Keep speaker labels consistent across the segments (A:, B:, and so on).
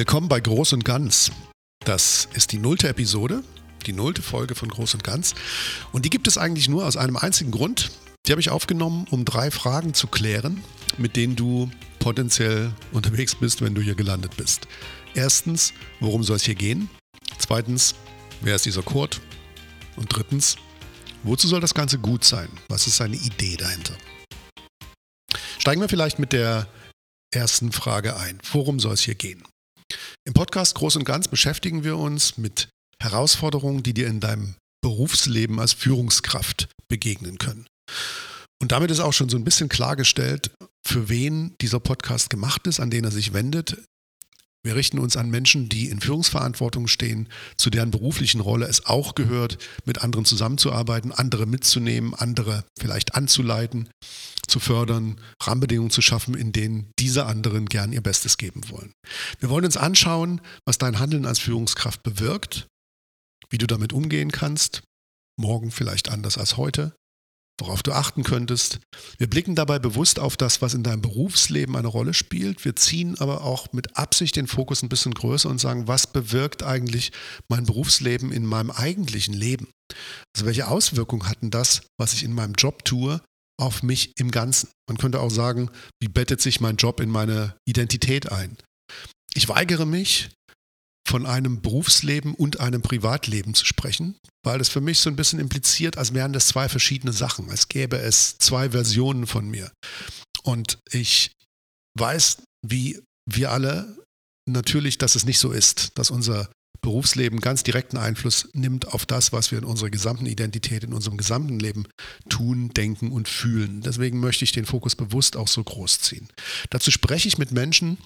A: Willkommen bei Groß und Ganz. Das ist die nullte Episode, die nullte Folge von Groß und Ganz. Und die gibt es eigentlich nur aus einem einzigen Grund. Die habe ich aufgenommen, um drei Fragen zu klären, mit denen du potenziell unterwegs bist, wenn du hier gelandet bist. Erstens, worum soll es hier gehen? Zweitens, wer ist dieser Kurt? Und drittens, wozu soll das Ganze gut sein? Was ist seine Idee dahinter? Steigen wir vielleicht mit der ersten Frage ein. Worum soll es hier gehen? Im Podcast Groß und Ganz beschäftigen wir uns mit Herausforderungen, die dir in deinem Berufsleben als Führungskraft begegnen können. Und damit ist auch schon so ein bisschen klargestellt, für wen dieser Podcast gemacht ist, an den er sich wendet. Wir richten uns an Menschen, die in Führungsverantwortung stehen, zu deren beruflichen Rolle es auch gehört, mit anderen zusammenzuarbeiten, andere mitzunehmen, andere vielleicht anzuleiten, zu fördern, Rahmenbedingungen zu schaffen, in denen diese anderen gern ihr Bestes geben wollen. Wir wollen uns anschauen, was dein Handeln als Führungskraft bewirkt, wie du damit umgehen kannst, morgen vielleicht anders als heute, worauf du achten könntest. Wir blicken dabei bewusst auf das, was in deinem Berufsleben eine Rolle spielt. Wir ziehen aber auch mit Absicht den Fokus ein bisschen größer und sagen, was bewirkt eigentlich mein Berufsleben in meinem eigentlichen Leben? Also welche Auswirkungen hatten das, was ich in meinem Job tue, auf mich im Ganzen? Man könnte auch sagen, wie bettet sich mein Job in meine Identität ein? Ich weigere mich, von einem Berufsleben und einem Privatleben zu sprechen, weil das für mich so ein bisschen impliziert, als wären das zwei verschiedene Sachen, als gäbe es zwei Versionen von mir. Und ich weiß, wie wir alle natürlich, dass es nicht so ist, dass unser Berufsleben ganz direkten Einfluss nimmt auf das, was wir in unserer gesamten Identität, in unserem gesamten Leben tun, denken und fühlen. Deswegen möchte ich den Fokus bewusst auch so groß ziehen. Dazu spreche ich mit Menschen,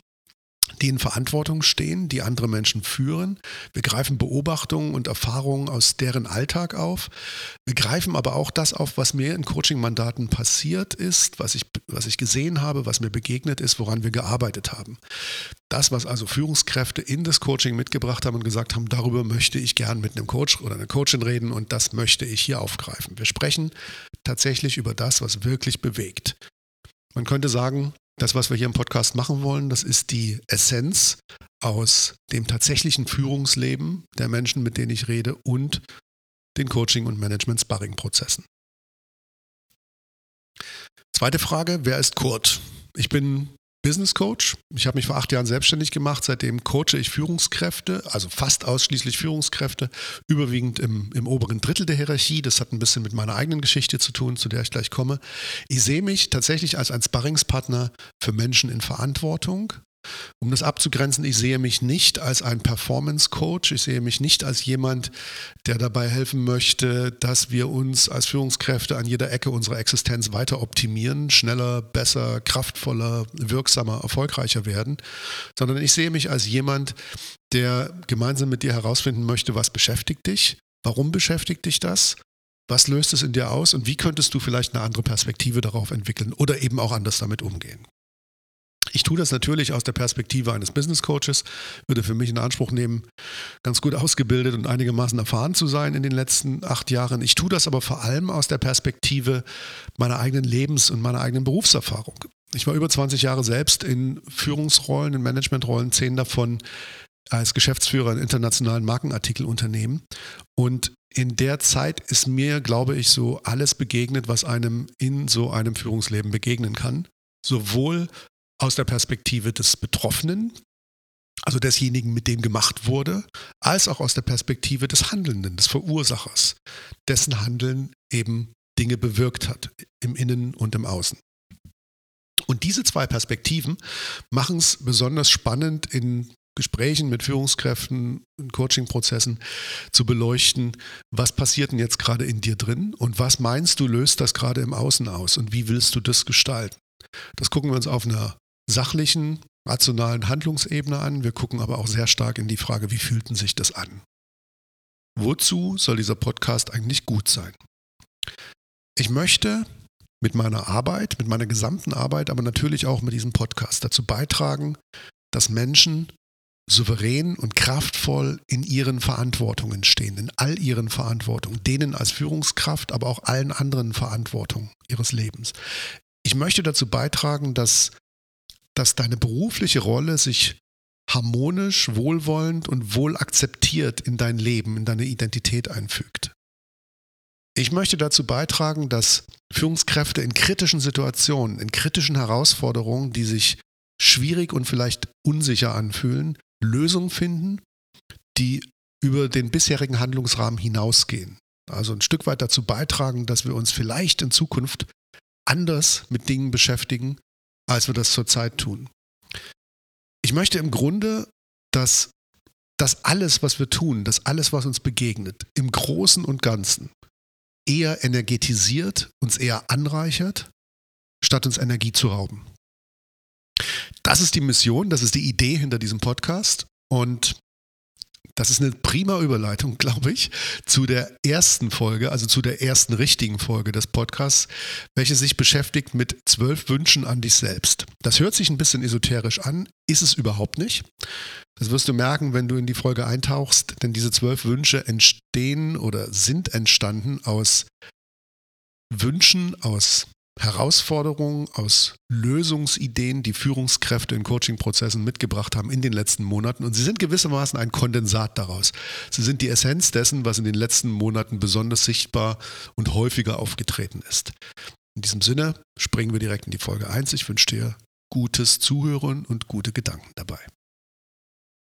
A: die in Verantwortung stehen, die andere Menschen führen. Wir greifen Beobachtungen und Erfahrungen aus deren Alltag auf. Wir greifen aber auch das auf, was mir in Coaching-Mandaten passiert ist, was ich, was ich gesehen habe, was mir begegnet ist, woran wir gearbeitet haben. Das, was also Führungskräfte in das Coaching mitgebracht haben und gesagt haben, darüber möchte ich gern mit einem Coach oder einer Coachin reden und das möchte ich hier aufgreifen. Wir sprechen tatsächlich über das, was wirklich bewegt. Man könnte sagen, das, was wir hier im Podcast machen wollen, das ist die Essenz aus dem tatsächlichen Führungsleben der Menschen, mit denen ich rede und den Coaching- und Management-Sparring-Prozessen. Zweite Frage, wer ist Kurt? Ich bin Business Coach. Ich habe mich vor acht Jahren selbstständig gemacht. Seitdem coache ich Führungskräfte, also fast ausschließlich Führungskräfte, überwiegend im, im oberen Drittel der Hierarchie. Das hat ein bisschen mit meiner eigenen Geschichte zu tun, zu der ich gleich komme. Ich sehe mich tatsächlich als ein Sparringspartner für Menschen in Verantwortung, um das abzugrenzen, ich sehe mich nicht als ein Performance Coach, ich sehe mich nicht als jemand, der dabei helfen möchte, dass wir uns als Führungskräfte an jeder Ecke unserer Existenz weiter optimieren, schneller, besser, kraftvoller, wirksamer, erfolgreicher werden, sondern ich sehe mich als jemand, der gemeinsam mit dir herausfinden möchte, was beschäftigt dich, warum beschäftigt dich das, was löst es in dir aus? Und wie könntest du vielleicht eine andere Perspektive darauf entwickeln oder eben auch anders damit umgehen. Ich tue das natürlich aus der Perspektive eines Business Coaches, würde für mich in Anspruch nehmen, ganz gut ausgebildet und einigermaßen erfahren zu sein in den letzten acht Jahren. Ich tue das aber vor allem aus der Perspektive meiner eigenen Lebens- und meiner eigenen Berufserfahrung. Ich war über 20 Jahre selbst in Führungsrollen, in Managementrollen, zehn davon als Geschäftsführer in internationalen Markenartikelunternehmen. Und in der Zeit ist mir, glaube ich, so alles begegnet, was einem in so einem Führungsleben begegnen kann. Sowohl aus der Perspektive des Betroffenen, also desjenigen, mit dem gemacht wurde, als auch aus der Perspektive des Handelnden, des Verursachers, dessen Handeln eben Dinge bewirkt hat, im Innen und im Außen. Und diese zwei Perspektiven machen es besonders spannend in Gesprächen mit Führungskräften, in Coachingprozessen zu beleuchten, was passiert denn jetzt gerade in dir drin und was meinst du, löst das gerade im Außen aus und wie willst du das gestalten? Das gucken wir uns auf einer sachlichen, rationalen Handlungsebene an. Wir gucken aber auch sehr stark in die Frage, wie fühlten sich das an? Wozu soll dieser Podcast eigentlich gut sein? Ich möchte mit meiner Arbeit, mit meiner gesamten Arbeit, aber natürlich auch mit diesem Podcast dazu beitragen, dass Menschen souverän und kraftvoll in ihren Verantwortungen stehen, in all ihren Verantwortungen, denen als Führungskraft, aber auch allen anderen Verantwortungen ihres Lebens. Ich möchte dazu beitragen, dass dass deine berufliche Rolle sich harmonisch, wohlwollend und wohl akzeptiert in dein Leben, in deine Identität einfügt. Ich möchte dazu beitragen, dass Führungskräfte in kritischen Situationen, in kritischen Herausforderungen, die sich schwierig und vielleicht unsicher anfühlen, Lösungen finden, die über den bisherigen Handlungsrahmen hinausgehen. Also ein Stück weit dazu beitragen, dass wir uns vielleicht in Zukunft anders mit Dingen beschäftigen, als wir das zurzeit tun. Ich möchte im Grunde, dass das alles, was wir tun, dass alles, was uns begegnet, im Großen und Ganzen eher energetisiert, uns eher anreichert, statt uns Energie zu rauben. Das ist die Mission, das ist die Idee hinter diesem Podcast. Und das ist eine prima Überleitung, glaube ich, zu der ersten Folge, also zu der ersten richtigen Folge des Podcasts, welche sich beschäftigt mit zwölf Wünschen an dich selbst. Das hört sich ein bisschen esoterisch an, ist es überhaupt nicht. Das wirst du merken, wenn du in die Folge eintauchst, denn diese zwölf Wünsche entstehen oder sind entstanden aus Wünschen, aus Herausforderungen, aus Lösungsideen, die Führungskräfte in Coaching-Prozessen mitgebracht haben in den letzten Monaten. Und sie sind gewissermaßen ein Kondensat daraus. Sie sind die Essenz dessen, was in den letzten Monaten besonders sichtbar und häufiger aufgetreten ist. In diesem Sinne springen wir direkt in die Folge 1. Ich wünsche dir gutes Zuhören und gute Gedanken dabei.